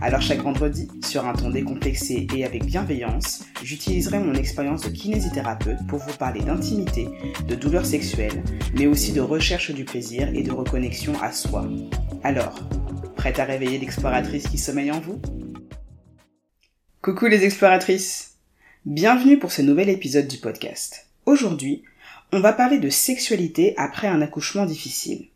Alors chaque vendredi, sur un ton décomplexé et avec bienveillance, j'utiliserai mon expérience de kinésithérapeute pour vous parler d'intimité, de douleurs sexuelles, mais aussi de recherche du plaisir et de reconnexion à soi. Alors, prête à réveiller l'exploratrice qui sommeille en vous? Coucou les exploratrices Bienvenue pour ce nouvel épisode du podcast. Aujourd'hui, on va parler de sexualité après un accouchement difficile.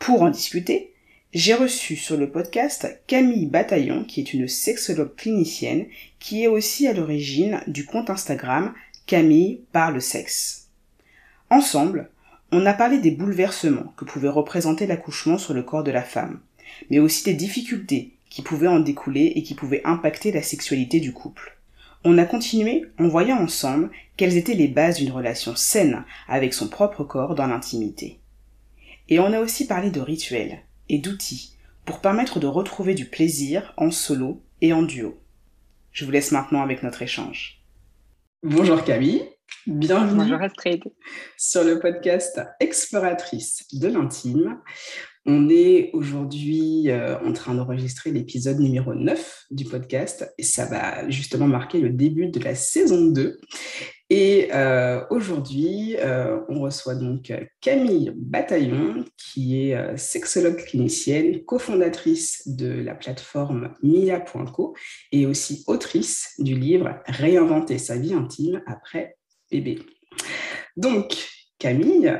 Pour en discuter, j'ai reçu sur le podcast Camille Bataillon, qui est une sexologue clinicienne, qui est aussi à l'origine du compte Instagram Camille parle sexe. Ensemble, on a parlé des bouleversements que pouvait représenter l'accouchement sur le corps de la femme, mais aussi des difficultés qui pouvaient en découler et qui pouvaient impacter la sexualité du couple. On a continué en voyant ensemble quelles étaient les bases d'une relation saine avec son propre corps dans l'intimité. Et on a aussi parlé de rituels, et d'outils pour permettre de retrouver du plaisir en solo et en duo. Je vous laisse maintenant avec notre échange. Bonjour Camille, bienvenue sur le podcast Exploratrice de l'intime. On est aujourd'hui euh, en train d'enregistrer l'épisode numéro 9 du podcast et ça va justement marquer le début de la saison 2. Et euh, aujourd'hui, euh, on reçoit donc Camille Bataillon, qui est euh, sexologue clinicienne, cofondatrice de la plateforme Mia.co et aussi autrice du livre Réinventer sa vie intime après bébé. Donc, Camille,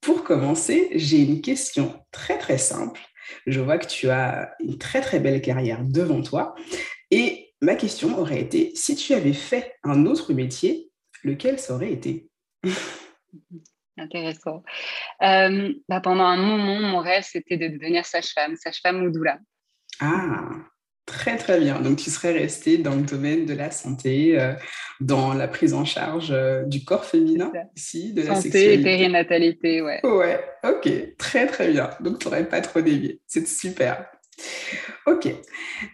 pour commencer, j'ai une question très très simple. Je vois que tu as une très très belle carrière devant toi. Et ma question aurait été, si tu avais fait un autre métier, lequel ça aurait été Intéressant. Euh, bah, pendant un moment, mon rêve, c'était de devenir sage-femme, sage-femme ou doula. Ah, très très bien. Donc, tu serais restée dans le domaine de la santé, euh, dans la prise en charge euh, du corps féminin ici, de la sexualité. Santé et périnatalité, ouais. Ouais, ok, très très bien. Donc, tu n'aurais pas trop dévié. C'est super. Ok,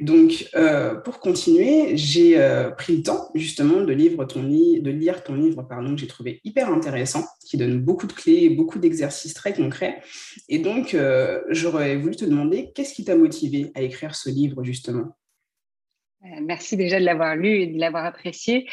donc euh, pour continuer, j'ai euh, pris le temps justement de, ton, lire ton livre pardon, que j'ai trouvé hyper intéressant, qui donne beaucoup de clés, beaucoup d'exercices très concrets. Et donc, euh, j'aurais voulu te demander, qu'est-ce qui t'a motivé à écrire ce livre justement? Merci déjà de l'avoir lu et de l'avoir apprécié.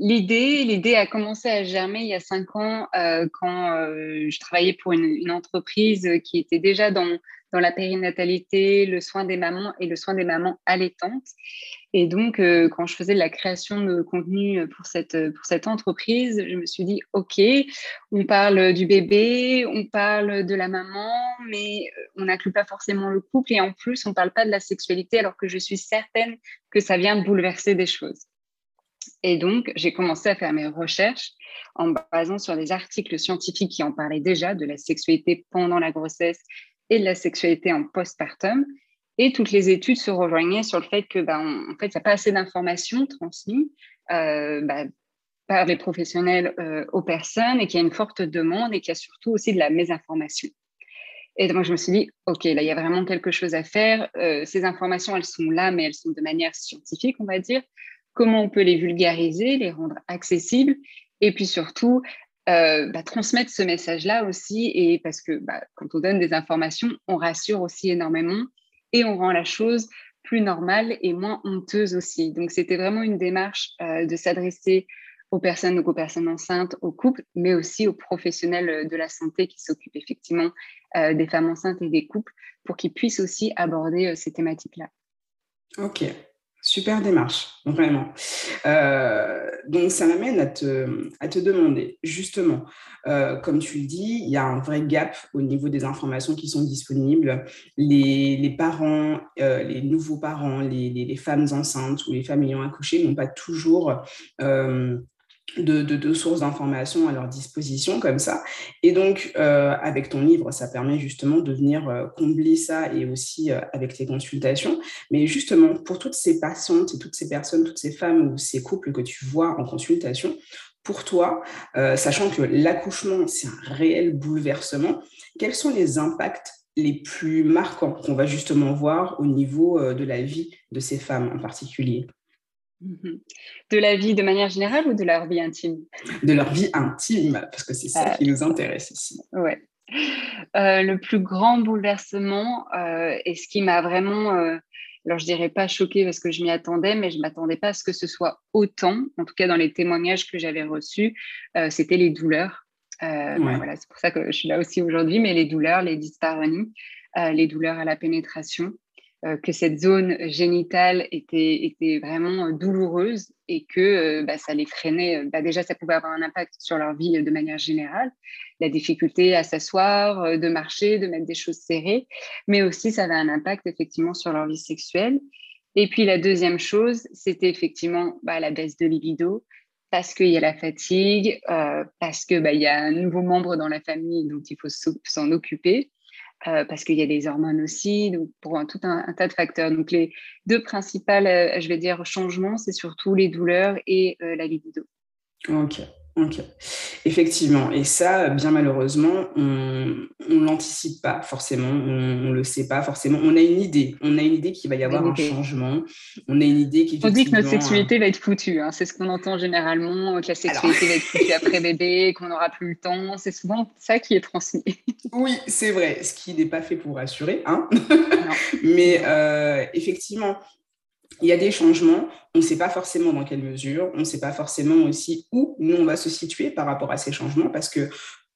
L'idée, l'idée a commencé à germer il y a cinq ans quand je travaillais pour une, entreprise qui était déjà dans dans la périnatalité, le soin des mamans et le soin des mamans allaitantes. Et donc, euh, quand je faisais la création de contenu pour cette, pour cette entreprise, je me suis dit, OK, on parle du bébé, on parle de la maman, mais euh, on n'inclut pas forcément le couple. Et en plus, on ne parle pas de la sexualité, alors que je suis certaine que ça vient bouleverser des choses. Et donc, j'ai commencé à faire mes recherches en basant sur des articles scientifiques qui en parlaient déjà de la sexualité pendant la grossesse et de la sexualité en postpartum. Et toutes les études se rejoignaient sur le fait que, ben, en fait, il n'y a pas assez d'informations transmises euh, bah, par les professionnels euh, aux personnes et qu'il y a une forte demande et qu'il y a surtout aussi de la mésinformation. Et donc, je me suis dit, OK, là, il y a vraiment quelque chose à faire. Euh, ces informations, elles sont là, mais elles sont de manière scientifique, on va dire. Comment on peut les vulgariser, les rendre accessibles et puis surtout, euh, bah, transmettre ce message-là aussi, et parce que bah, quand on donne des informations, on rassure aussi énormément et on rend la chose plus normale et moins honteuse aussi. Donc c'était vraiment une démarche euh, de s'adresser aux personnes, donc aux personnes enceintes, aux couples, mais aussi aux professionnels de la santé qui s'occupent effectivement euh, des femmes enceintes et des couples pour qu'ils puissent aussi aborder ces thématiques-là. Ok, Super démarche, vraiment. Euh, donc, ça m'amène à te, à te demander, justement, euh, comme tu le dis, il y a un vrai gap au niveau des informations qui sont disponibles. Les, les parents, euh, les nouveaux parents, les, les, les, femmes enceintes ou les femmes ayant accouché n'ont pas toujours de, sources d'informations à leur disposition comme ça. Et donc, euh, avec ton livre, ça permet justement de venir euh, combler ça et aussi euh, avec tes consultations. Mais justement, pour toutes ces patientes et toutes ces personnes, toutes ces femmes ou ces couples que tu vois en consultation, pour toi, sachant que l'accouchement, c'est un réel bouleversement, quels sont les impacts les plus marquants qu'on va justement voir au niveau de la vie de ces femmes en particulier? De la vie de manière générale ou de leur vie intime? De leur vie intime, parce que c'est ça qui nous intéresse ici. Ouais. Euh, le plus grand bouleversement euh, et ce qui m'a vraiment, euh, alors je dirais pas choqué parce que je m'y attendais, mais je m'attendais pas à ce que ce soit autant, en tout cas dans les témoignages que j'avais reçus, c'était les douleurs. Ben voilà, c'est pour ça que je suis là aussi aujourd'hui, mais les douleurs, les dyspareunies, les douleurs à la pénétration. Euh, que cette zone génitale était, était vraiment euh, douloureuse et que euh, bah, ça les freinait. Bah, déjà, ça pouvait avoir un impact sur leur vie de manière générale, la difficulté à s'asseoir, de marcher, de mettre des choses serrées, mais aussi ça avait un impact effectivement sur leur vie sexuelle. Et puis la deuxième chose, c'était effectivement bah, la baisse de libido, parce qu'il y a la fatigue, parce qu'il y a un nouveau membre dans la famille dont il faut s'en occuper. Euh, parce qu'il y a des hormones aussi, donc pour un, tout un, tas de facteurs. Donc les deux principales, euh, je vais dire, changements, c'est surtout les douleurs et euh, la libido. Ok. Effectivement. Et ça, bien malheureusement, on ne l'anticipe pas forcément, on ne le sait pas forcément. On a une idée, on a une idée qu'il va y avoir un changement. On a une idée qui. On dit que notre sexualité va être foutue. Hein. C'est ce qu'on entend généralement, que la sexualité va être foutue après bébé, qu'on n'aura plus le temps. C'est souvent ça qui est transmis. oui, c'est vrai. Ce qui n'est pas fait pour rassurer. Hein Mais euh, effectivement, il y a des changements, on ne sait pas forcément dans quelle mesure, on ne sait pas forcément aussi où nous on va se situer par rapport à ces changements parce que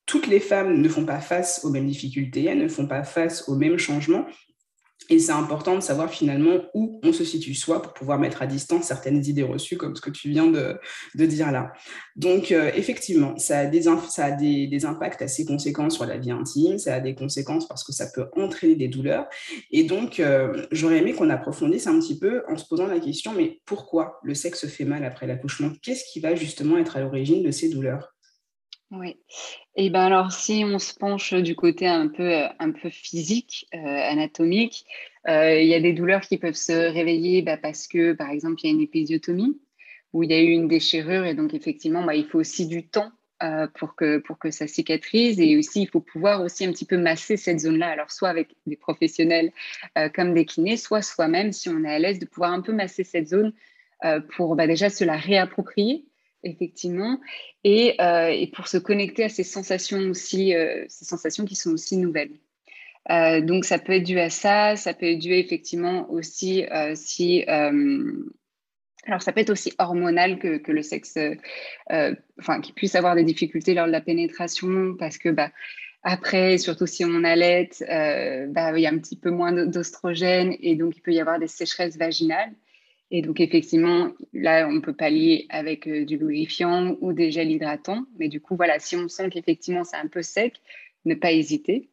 toutes les femmes ne font pas face aux mêmes difficultés, elles ne font pas face aux mêmes changements et c'est important de savoir finalement où on se situe soit pour pouvoir mettre à distance certaines idées reçues, comme ce que tu viens de, dire là. Donc, euh, effectivement, ça a, des, ça a des, impacts assez conséquents sur la vie intime, ça a des conséquences parce que ça peut entraîner des douleurs. Et donc, euh, j'aurais aimé qu'on approfondisse un petit peu en se posant la question, mais pourquoi le sexe fait mal après l'accouchement? Qu'est-ce qui va justement être à l'origine de ces douleurs? Oui. Et ben alors, si on se penche du côté un peu, un peu physique, euh, anatomique, euh, il y a des douleurs qui peuvent se réveiller bah, parce que, par exemple, il y a une épisiotomie où il y a eu une déchirure et donc effectivement, bah, il faut aussi du temps euh, pour, que, pour que ça cicatrise et aussi il faut pouvoir aussi un petit peu masser cette zone-là. Alors soit avec des professionnels comme des kinés, soit soi-même si on est à l'aise de pouvoir un peu masser cette zone pour bah, déjà se la réapproprier effectivement, euh, et, pour se connecter à ces sensations aussi, euh, ces sensations qui sont aussi nouvelles. Euh, donc ça peut être dû à ça, ça peut être dû effectivement aussi si, alors ça peut être aussi hormonal que, le sexe, enfin qu'il puisse avoir des difficultés lors de la pénétration parce que bah après, surtout si on allait, bah, il y a un petit peu moins d'ostrogène et donc il peut y avoir des sécheresses vaginales. Et donc, effectivement, là, on peut pallier avec euh, du lubrifiant ou des gels hydratants. Mais du coup, voilà, si on sent qu'effectivement c'est un peu sec, ne pas hésiter.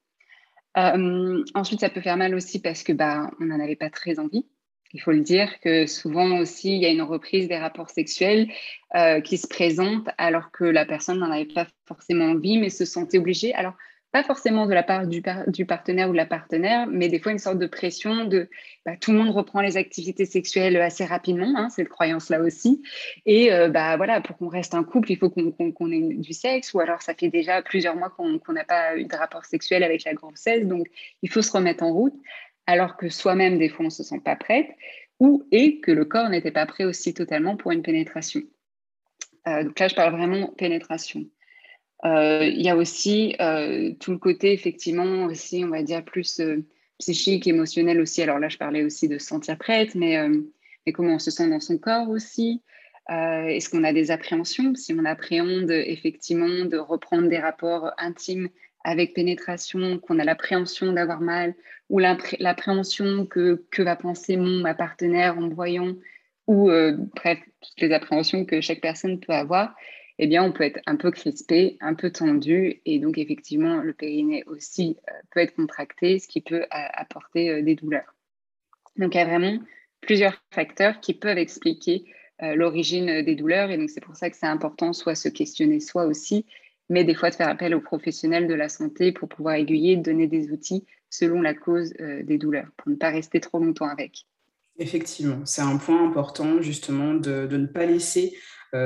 Euh, ensuite, ça peut faire mal aussi parce que bah, on n'en avait pas très envie. Il faut le dire que souvent aussi, il y a une reprise des rapports sexuels euh, qui se présente alors que la personne n'en avait pas forcément envie, mais se sentait obligée. Alors, pas forcément de la part du, du, partenaire ou de la partenaire, mais des fois une sorte de pression de bah, tout le monde reprend les activités sexuelles assez rapidement, hein, cette croyance-là aussi. Et euh, bah, voilà, pour qu'on reste un couple, il faut qu'on ait du sexe, ou alors ça fait déjà plusieurs mois qu'on n'a pas eu de rapport sexuel avec la grossesse, donc il faut se remettre en route, alors que soi-même, des fois, on ne se sent pas prête, ou et que le corps n'était pas prêt aussi totalement pour une pénétration. Euh, donc là, je parle vraiment pénétration. Euh, il y a aussi euh, tout le côté, effectivement, aussi, on va dire, plus euh, psychique, émotionnel aussi. Alors là, je parlais aussi de se sentir prête, mais, mais comment on se sent dans son corps aussi. Est-ce qu'on a des appréhensions? Si on appréhende effectivement de reprendre des rapports intimes avec pénétration, qu'on a l'appréhension d'avoir mal, ou l'appréhension que, que va penser mon ma partenaire en me voyant, ou bref, toutes les appréhensions que chaque personne peut avoir, eh bien, on peut être un peu crispé, un peu tendu, et donc effectivement, le périnée aussi euh, peut être contracté, ce qui peut apporter euh, des douleurs. Donc, il y a vraiment plusieurs facteurs qui peuvent expliquer euh, l'origine des douleurs, et donc c'est pour ça que c'est important soit se questionner soi aussi, mais des fois de faire appel aux professionnels de la santé pour pouvoir aiguiller, donner des outils selon la cause des douleurs, pour ne pas rester trop longtemps avec. Effectivement, c'est un point important justement de, de, ne pas laisser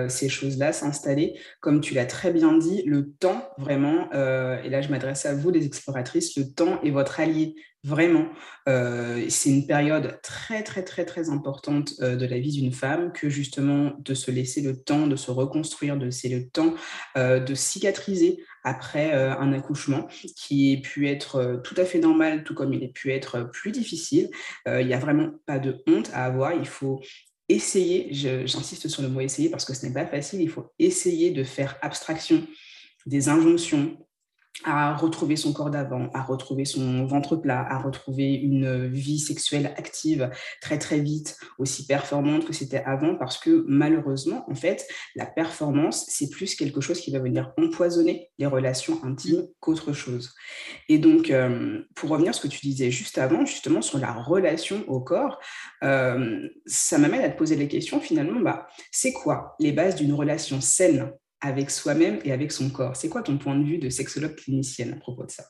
ces choses-là s'installer. Comme tu l'as très bien dit, le temps, vraiment, et là je m'adresse à vous, les exploratrices, le temps est votre allié. Vraiment, c'est une période très, très, très, très importante de la vie d'une femme que justement de se laisser le temps de se reconstruire, de laisser le temps de cicatriser après un accouchement qui a pu être tout à fait normal, tout comme il a pu être plus difficile. Il n'y a vraiment pas de honte à avoir. Il faut essayer, j'insiste sur le mot essayer parce que ce n'est pas facile, il faut essayer de faire abstraction des injonctions, à retrouver son corps d'avant, à retrouver son ventre plat, à retrouver une vie sexuelle active très très vite, aussi performante que c'était avant, parce que malheureusement, en fait, la performance, c'est plus quelque chose qui va venir empoisonner les relations intimes qu'autre chose. Et donc, euh, pour revenir à ce que tu disais juste avant, justement sur la relation au corps, euh, ça m'amène à te poser les questions finalement, bah, c'est quoi les bases d'une relation saine? Avec soi-même et avec son corps. C'est quoi ton point de vue de sexologue clinicienne à propos de ça?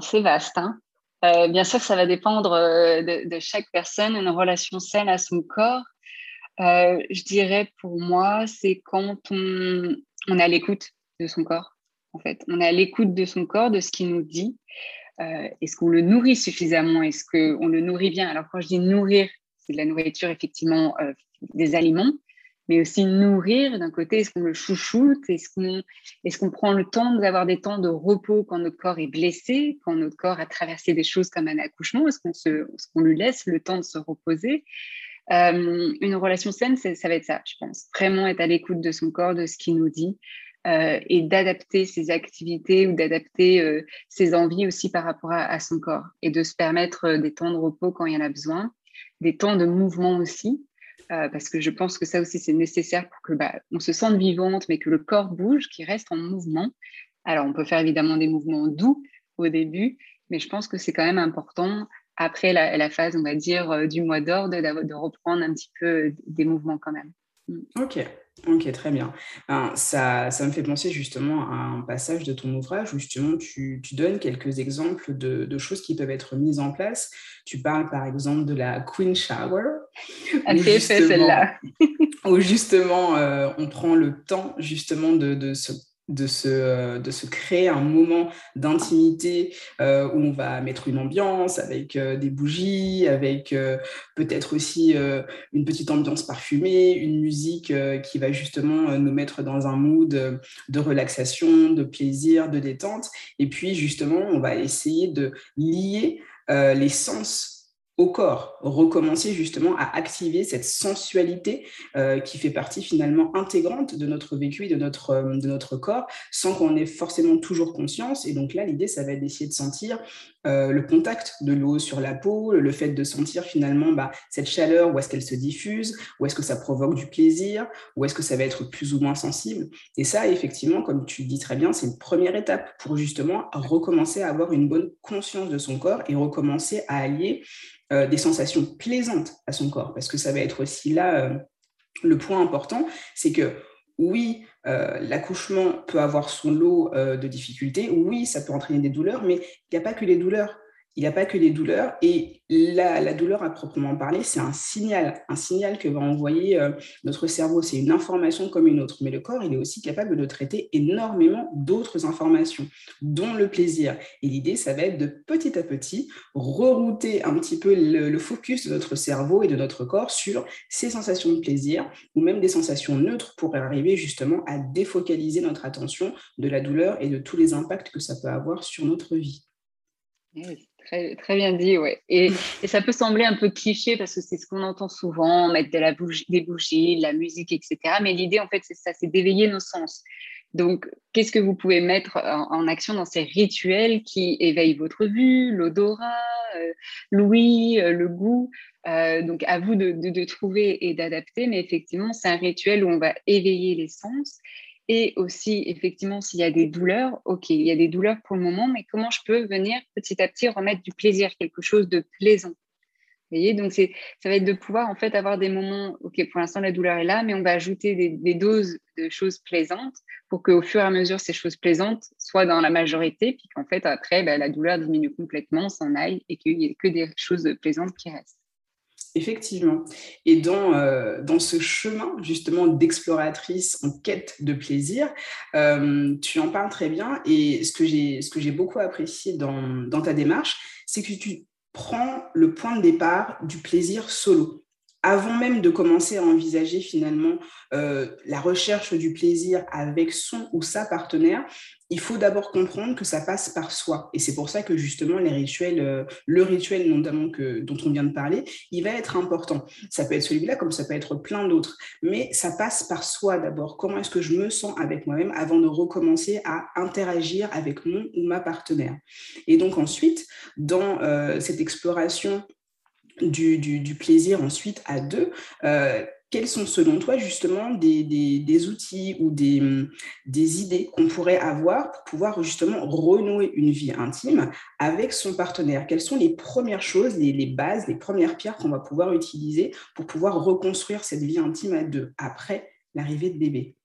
C'est vaste. Hein euh, bien sûr, ça va dépendre euh, de, chaque personne, une relation saine à son corps. Euh, je dirais pour moi, c'est quand on, on est à l'écoute de son corps. En fait, on est à l'écoute de son corps, de ce qu'il nous dit. Est-ce qu'on le nourrit suffisamment? Est-ce qu'on le nourrit bien? Alors quand je dis nourrir, c'est de la nourriture effectivement des aliments, mais aussi nourrir d'un côté, est-ce qu'on le chouchoute, est-ce qu'on est qu'on prend le temps d'avoir des temps de repos quand notre corps est blessé, quand notre corps a traversé des choses comme un accouchement, est-ce qu'on est qu'on lui laisse le temps de se reposer? Euh, Une relation saine, ça va être ça, je pense. Vraiment être à l'écoute de son corps, de ce qu'il nous dit. Euh, et d'adapter ses activités ou d'adapter euh, ses envies aussi par rapport à, à, son corps et de se permettre des temps de repos quand il y en a besoin, des temps de mouvement aussi, euh, parce que je pense que ça aussi c'est nécessaire pour que bah, on se sente vivante, mais que le corps bouge, qu'il reste en mouvement. Alors on peut faire évidemment des mouvements doux au début, mais je pense que c'est quand même important après la, phase, on va dire, euh, du mois d'ordre, de reprendre un petit peu euh, des mouvements quand même. Mm. Ok, ok, très bien. Ben, ça, ça, me fait penser justement à un passage de ton ouvrage où justement tu, tu donnes quelques exemples de, de, choses qui peuvent être mises en place. Tu parles par exemple de la Queen Shower. Elle fait celle-là. où justement euh, on prend le temps justement de, de se de se, euh, de se créer un moment d'intimité euh, où on va mettre une ambiance avec euh, des bougies, avec peut-être aussi une petite ambiance parfumée, une musique qui va justement nous mettre dans un mood de relaxation, de plaisir, de détente. Et puis justement, on va essayer de lier les sens au corps, recommencer justement à activer cette sensualité euh, qui fait partie finalement intégrante de notre vécu et de notre, euh, de notre corps, sans qu'on ait forcément toujours conscience. Et donc là, l'idée, ça va être d'essayer de sentir euh, le contact de l'eau sur la peau, le fait de sentir finalement bah, cette chaleur, où est-ce qu'elle se diffuse, où est-ce que ça provoque du plaisir, où est-ce que ça va être plus ou moins sensible. Et ça, effectivement, comme tu dis très bien, c'est une première étape pour justement recommencer à avoir une bonne conscience de son corps et recommencer à allier euh, des sensations plaisantes à son corps, parce que ça va être aussi là euh, le point important, c'est que oui, euh, l'accouchement peut avoir son lot de difficultés, oui, ça peut entraîner des douleurs, mais il n'y a pas que les douleurs il n'y a pas que les douleurs. Et la, douleur à proprement parler, c'est un signal, un signal que va envoyer euh, notre cerveau. C'est une information comme une autre. Mais le corps, il est aussi capable de traiter énormément d'autres informations, dont le plaisir. Et l'idée, ça va être de petit à petit rerouter un petit peu le, focus de notre cerveau et de notre corps sur ces sensations de plaisir ou même des sensations neutres pour arriver justement à défocaliser notre attention de la douleur et de tous les impacts que ça peut avoir sur notre vie. Très, bien dit, ouais. Et, ça peut sembler un peu cliché parce que c'est ce qu'on entend souvent, mettre de la bougie, des bougies, de la musique, etc. Mais l'idée, en fait, c'est ça, c'est d'éveiller nos sens. Donc, qu'est-ce que vous pouvez mettre en, action dans ces rituels qui éveillent votre vue, l'odorat, euh, l'ouïe, euh, le goût? Euh, Donc, à vous de trouver et d'adapter. Mais effectivement, c'est un rituel où on va éveiller les sens et aussi, effectivement, s'il y a des douleurs, ok, il y a des douleurs pour le moment, mais comment je peux venir petit à petit remettre du plaisir, quelque chose de plaisant? Vous voyez, donc ça va être de pouvoir en fait avoir des moments, ok, pour l'instant la douleur est là, mais on va ajouter des, doses de choses plaisantes pour qu'au fur et à mesure ces choses plaisantes soient dans la majorité, puis qu'en fait après bah, la douleur diminue complètement, s'en aille et qu'il n'y ait que des choses plaisantes qui restent. Effectivement. Et dans, euh, dans ce chemin justement d'exploratrice en quête de plaisir, euh, tu en parles très bien. Et ce que j'ai beaucoup apprécié dans, dans ta démarche, c'est que tu prends le point de départ du plaisir solo avant même de commencer à envisager finalement euh, la recherche du plaisir avec son ou sa partenaire, il faut d'abord comprendre que ça passe par soi. Et c'est pour ça que justement euh, le rituel notamment que, dont on vient de parler, il va être important. Ça peut être celui-là comme ça peut être plein d'autres. Mais ça passe par soi d'abord. Comment est-ce que je me sens avec moi-même avant de recommencer à interagir avec mon ou ma partenaire? Et donc ensuite, dans euh, cette exploration du, plaisir ensuite à deux. Euh, quels sont selon toi justement des, outils ou des, idées qu'on pourrait avoir pour pouvoir justement renouer une vie intime avec son partenaire? Quelles sont les premières choses, les bases, les premières pierres qu'on va pouvoir utiliser pour pouvoir reconstruire cette vie intime à deux après l'arrivée de bébé?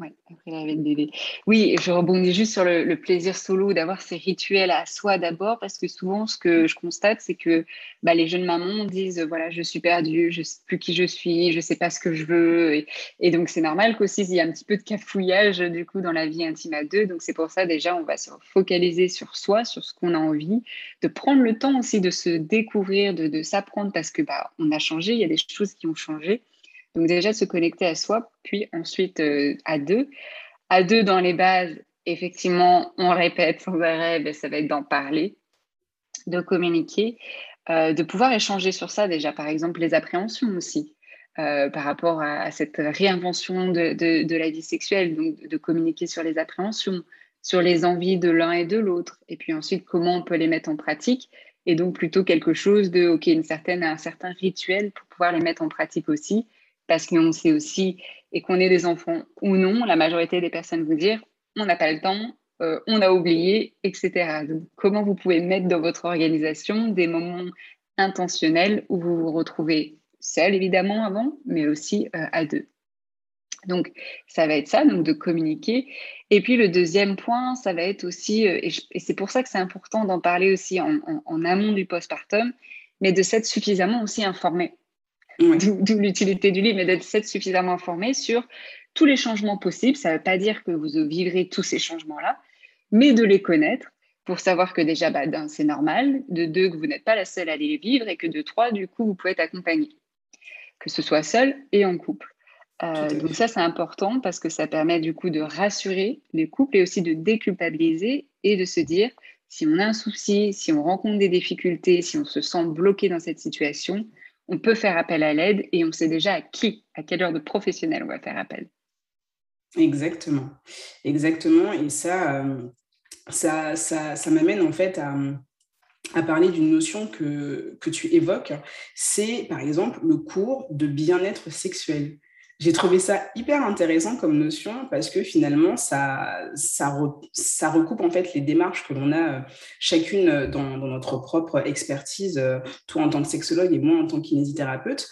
Oui, après de bébé. Oui, je rebondis juste sur le, plaisir solo d'avoir ces rituels à soi d'abord, parce que souvent, ce que je constate, c'est que bah, les jeunes mamans disent voilà, je suis perdue, je ne sais plus qui je suis, je ne sais pas ce que je veux. Et, donc, c'est normal qu'aussi, il y a un petit peu de cafouillage du coup dans la vie intime à deux. Donc, c'est pour ça, déjà, on va se focaliser sur soi, sur ce qu'on a envie, de prendre le temps aussi de se découvrir, de, de s'apprendre, parce que bah, on a changé, il y a des choses qui ont changé. Donc déjà se connecter à soi, puis ensuite euh, à deux. À deux dans les bases, effectivement, on répète sans arrêt, ben, ça va être d'en parler, de communiquer, euh, de pouvoir échanger sur ça déjà, par exemple les appréhensions aussi. Euh, par rapport à, cette réinvention de, la vie sexuelle, donc de communiquer sur les appréhensions, sur les envies de l'un et de l'autre, et puis ensuite comment on peut les mettre en pratique, et donc plutôt quelque chose de, ok, une certaine, un certain rituel pour pouvoir les mettre en pratique aussi, parce qu'on sait aussi, et qu'on ait des enfants ou non, la majorité des personnes vous dire, on n'a pas le temps, euh, on a oublié, etc. Donc, comment vous pouvez mettre dans votre organisation des moments intentionnels où vous vous retrouvez seul, évidemment, avant, mais aussi euh, à deux. Donc, ça va être ça, donc de communiquer. Et puis, le deuxième point, ça va être aussi, euh, et, c'est pour ça que c'est important d'en parler aussi en, en amont du postpartum, mais de s'être suffisamment aussi informé. D'où l'utilité du livre, mais d'être suffisamment informé sur tous les changements possibles. Ça ne veut pas dire que vous vivrez tous ces changements-là, mais de les connaître pour savoir que déjà, bah, d'un, c'est normal, de deux, que vous n'êtes pas la seule à les vivre, et que de trois, du coup, vous pouvez être accompagné, que ce soit seul et en couple. Euh, donc ça, c'est important parce que ça permet du coup de rassurer les couples et aussi de déculpabiliser et de se dire, si on a un souci, si on rencontre des difficultés, si on se sent bloqué dans cette situation, on peut faire appel à l'aide et on sait déjà à qui, à quelle heure de professionnel on va faire appel. Exactement, exactement. Et ça, euh, ça, m'amène en fait à, parler d'une notion que tu évoques, c'est par exemple le cours de bien-être sexuel. J'ai trouvé ça hyper intéressant comme notion parce que finalement, ça, ça, ça recoupe en fait les démarches que l'on a euh, chacune euh, dans, notre propre expertise, euh, toi en tant que sexologue et moi en tant que kinésithérapeute.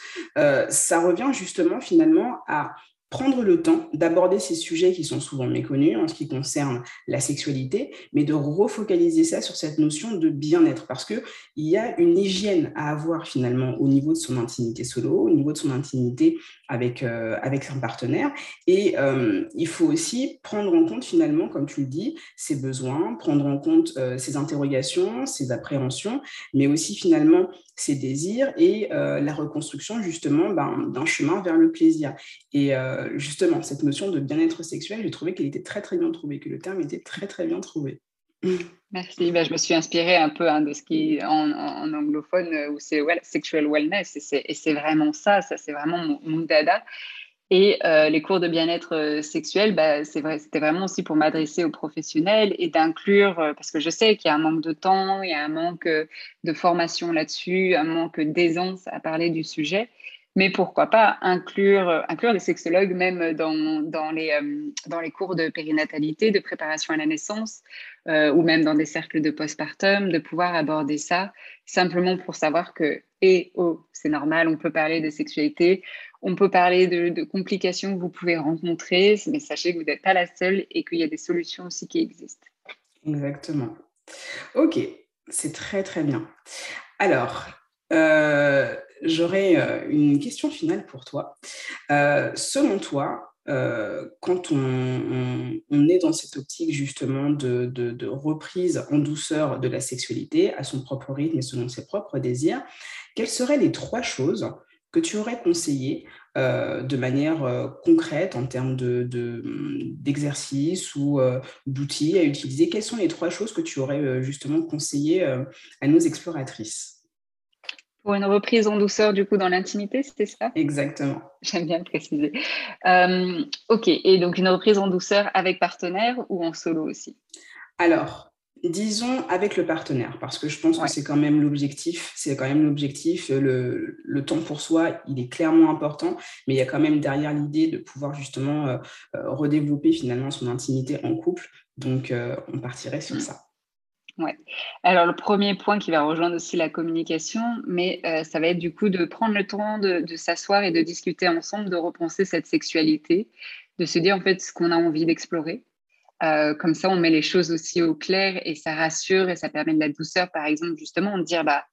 ça revient justement finalement à prendre le temps d'aborder ces sujets qui sont souvent méconnus en ce qui concerne la sexualité, mais de refocaliser ça sur cette notion de bien-être, parce qu'il y a une hygiène à avoir finalement au niveau de son intimité solo, au niveau de son intimité avec, euh, avec un partenaire, et euh, il faut aussi prendre en compte finalement, comme tu le dis, ses besoins, prendre en compte euh, ses interrogations, ses appréhensions, mais aussi finalement ses désirs et la reconstruction justement ben, d'un chemin vers le plaisir. Et euh, justement, cette notion de bien-être sexuel, j'ai trouvé qu'elle était très très bien trouvée, que le terme était très très bien trouvé. Merci. Ben, je me suis inspirée un peu hein, de ce qui en, en, anglophone euh, où c'est sexual wellness et c'est vraiment ça, ça c'est vraiment mon, dada. Et euh, les cours de bien-être sexuel, vrai, c'était vraiment aussi pour m'adresser aux professionnels et d'inclure, parce que je sais qu'il y a un manque de temps, il y a un manque de formation là-dessus, un manque d'aisance à parler du sujet. Mais pourquoi pas inclure, inclure les sexologues même dans, dans, les, euh, dans les cours de périnatalité, de préparation à la naissance, euh, ou même dans des cercles de postpartum, de pouvoir aborder ça simplement pour savoir que, et oh, c'est normal, on peut parler de sexualité, on peut parler de, complications que vous pouvez rencontrer, mais sachez que vous n'êtes pas la seule et qu'il y a des solutions aussi qui existent. Exactement. Ok, c'est très très bien. Alors, euh, j'aurais une question finale pour toi. selon toi, quand on, est dans cette optique justement de, reprise en douceur de la sexualité à son propre rythme et selon ses propres désirs, quelles seraient les trois choses que tu aurais conseillées de manière concrète en termes d'exercice ou d'outils à utiliser? Quelles sont les trois choses que tu aurais justement conseillées à nos exploratrices? Pour une reprise en douceur, du coup, dans l'intimité, c'était ça? Exactement. J'aime bien le préciser. Euh, ok, et donc une reprise en douceur avec partenaire ou en solo aussi? Alors, disons avec le partenaire, parce que je pense que c'est quand même l'objectif. C'est quand même l'objectif. Le, le, temps pour soi, il est clairement important, mais il y a quand même derrière l'idée de pouvoir justement euh, euh, redévelopper finalement son intimité en couple. Donc, on partirait sur mm. ça. Ouais. Alors le premier point qui va rejoindre aussi la communication, mais euh, ça va être du coup de prendre le temps de, s'asseoir et de discuter ensemble, de repenser cette sexualité, de se dire en fait ce qu'on a envie d'explorer. Euh, comme ça, on met les choses aussi au clair et ça rassure et ça permet de la douceur. Par exemple, justement, de dire bah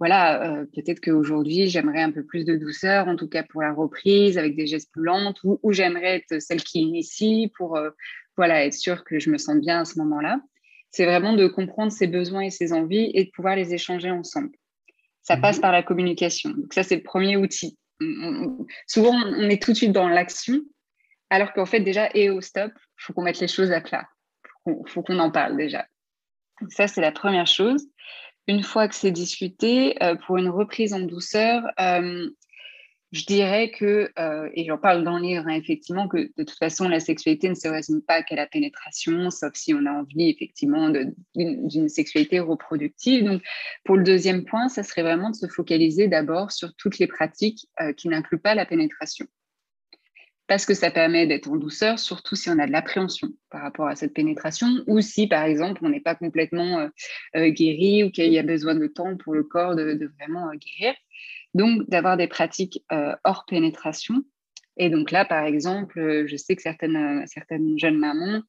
voilà, euh, peut-être qu'aujourd'hui j'aimerais un peu plus de douceur, en tout cas pour la reprise, avec des gestes plus lentes, ou, j'aimerais être celle qui initie pour voilà être sûr que je me sens bien à ce moment-là c'est vraiment de comprendre ses besoins et ses envies et de pouvoir les échanger ensemble. Ça passe mhm. par la communication. Donc ça, c'est le premier outil. souvent, on est tout de suite dans l'action, alors qu'en fait, déjà, et au stop, il faut qu'on mette les choses à plat. Il faut qu'on en parle déjà. ça, c'est la première chose. Une fois que c'est discuté, euh, pour une reprise en douceur, euh, je dirais que, euh, et j'en parle dans le livre, hein, effectivement, que de toute façon, la sexualité ne se résume pas qu'à la pénétration, sauf si on a envie, effectivement, d'une sexualité reproductive. Donc, pour le deuxième point, ça serait vraiment de se focaliser d'abord sur toutes les pratiques euh, qui n'incluent pas la pénétration. Parce que ça permet d'être en douceur, surtout si on a de l'appréhension par rapport à cette pénétration, ou si, par exemple, on n'est pas complètement euh, guéri ou qu'il y a besoin de temps pour le corps de, vraiment guérir. Donc, d'avoir des pratiques euh, hors pénétration. Et donc là, par exemple, euh, je sais que certaines, euh, certaines jeunes mamans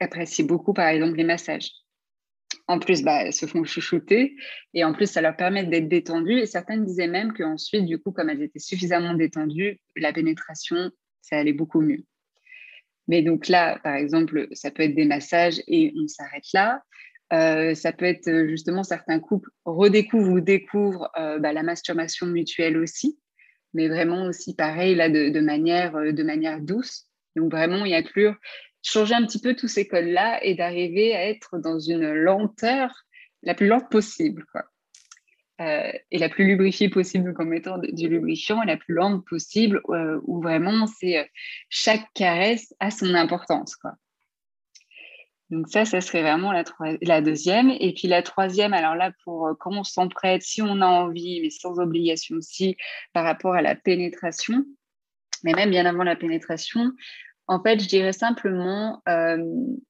apprécient beaucoup, par exemple, les massages. En plus, bah, elles se font chouchouter et en plus, ça leur permet d'être détendues. Et certaines disaient même qu'ensuite, du coup, comme elles étaient suffisamment détendues, la pénétration, ça allait beaucoup mieux. Mais donc là, par exemple, ça peut être des massages et on s'arrête là. Euh, ça peut être euh, justement certains couples redécouvrent ou découvrent euh, bah, la masturbation mutuelle aussi, mais vraiment aussi pareil là de, manière, de manière douce. Donc vraiment y inclure, changer un petit peu tous ces codes-là et d'arriver à être dans une lenteur la plus lente possible. Et la plus lubrifiée possible en mettant du lubrifiant et la plus lente possible où vraiment c'est chaque caresse a son importance. Quoi. Donc ça, ça serait vraiment la, la, deuxième. Et puis la troisième, alors là, pour euh, comment on s'en prête, si on a envie, mais sans obligation aussi, par rapport à la pénétration, mais même bien avant la pénétration, en fait, je dirais simplement, euh,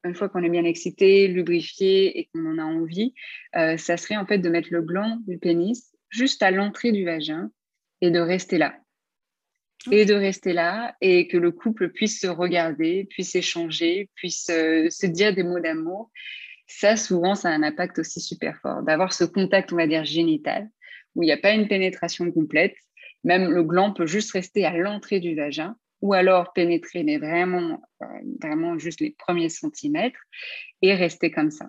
une fois qu'on est bien excité, lubrifié et qu'on en a envie, euh, ça serait en fait de mettre le gland du pénis juste à l'entrée du vagin et de rester là et de rester là et que le couple puisse se regarder, puisse échanger, puisse euh, se dire des mots d'amour. Ça, souvent, ça a un impact aussi super fort. D'avoir ce contact, on va dire, génital, où il n'y a pas une pénétration complète. Même le gland peut juste rester à l'entrée du vagin ou alors pénétrer, mais vraiment, euh, vraiment juste les premiers centimètres et rester comme ça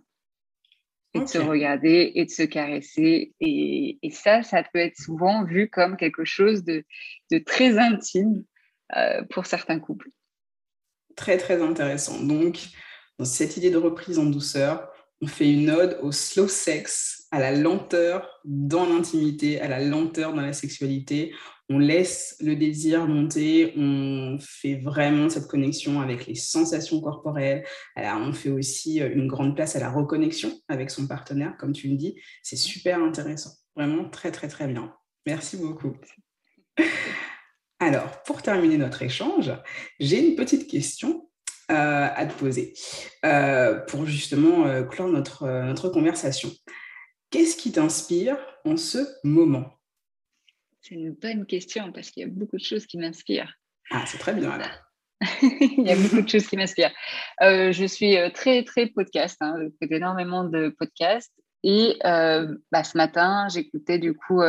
et de se regarder et de se caresser. Et, ça, ça peut être souvent vu comme quelque chose de, très intime euh, pour certains couples. Très, très intéressant. Donc, dans cette idée de reprise en douceur, on fait une ode au slow sex, à la lenteur dans l'intimité, à la lenteur dans la sexualité on laisse le désir monter, on fait vraiment cette connexion avec les sensations corporelles. Alors, on fait aussi euh, une grande place à la reconnexion avec son partenaire, comme tu le dis. C'est super intéressant. Vraiment très, très, très bien. Merci beaucoup. Alors, pour terminer notre échange, j'ai une petite question euh, à te poser euh, pour justement clore notre, notre conversation. Qu'est-ce qui t'inspire en ce moment? C'est une bonne question parce qu'il y a beaucoup de choses qui m'inspirent. Ah, c'est très bien alors. Il y a beaucoup de choses qui m'inspirent. Euh, je suis euh, très, très podcast. Hein, énormément de podcasts. Et bah, ce matin, j'écoutais du coup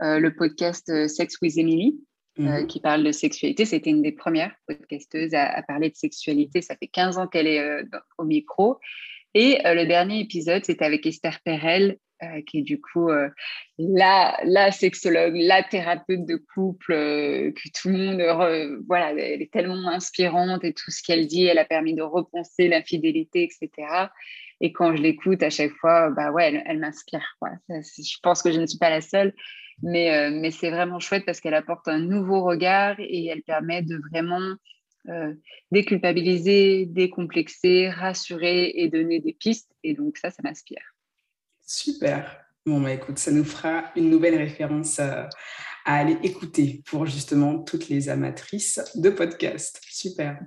le podcast Sex with Emily, mmh qui parle de sexualité. C'était une des premières podcasteuses à, à, parler de sexualité. Ça fait 15 ans qu'elle est au micro. Et le dernier épisode, c'était avec Esther Perel, euh, qui est du coup euh, la, sexologue, la thérapeute de couple, euh, que tout le monde, voilà, elle est tellement inspirante et tout ce qu'elle dit, elle a permis de repenser l'infidélité, etc. Et quand je l'écoute à chaque fois, bah ouais, elle, m'inspire. Je pense que je ne suis pas la seule, mais, mais c'est vraiment chouette parce qu'elle apporte un nouveau regard et elle permet de vraiment déculpabiliser, décomplexer, rassurer et donner des pistes. Et donc ça, ça m'inspire. Super. Bon, bah écoute, ça nous fera une nouvelle référence euh, à, aller écouter pour justement toutes les amatrices de podcast. Super.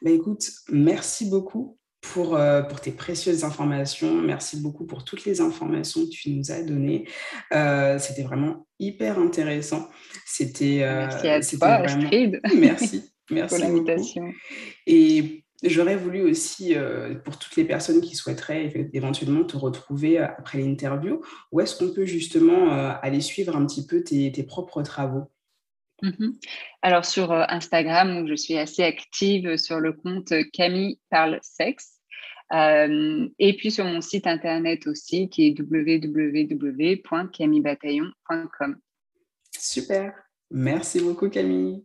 Bah écoute, merci beaucoup pour, euh, pour tes précieuses informations. Merci beaucoup pour toutes les informations que tu nous as données. Euh, c'était vraiment hyper intéressant. C'était. merci à toi, vraiment... Merci. Merci pour l'invitation. Et J'aurais voulu aussi, euh, pour toutes les personnes qui souhaiteraient éventuellement te retrouver euh, après l'interview, où est-ce qu'on peut justement euh, aller suivre un petit peu tes, propres travaux? Mmh Alors sur Instagram, où je suis assez active sur le compte Camille parle sexe. et puis sur mon site internet aussi, qui est www.camillebataillon.com. Super. Merci beaucoup, Camille.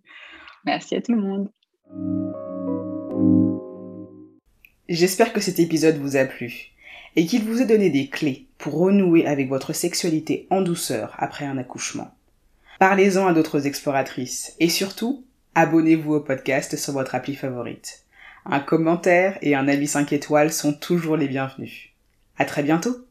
Merci à tout le monde. J'espère que cet épisode vous a plu et qu'il vous a donné des clés pour renouer avec votre sexualité en douceur après un accouchement. Parlez-en à d'autres exploratrices et surtout, abonnez-vous au podcast sur votre appli favorite. Un commentaire et un avis 5 étoiles sont toujours les bienvenus. À très bientôt!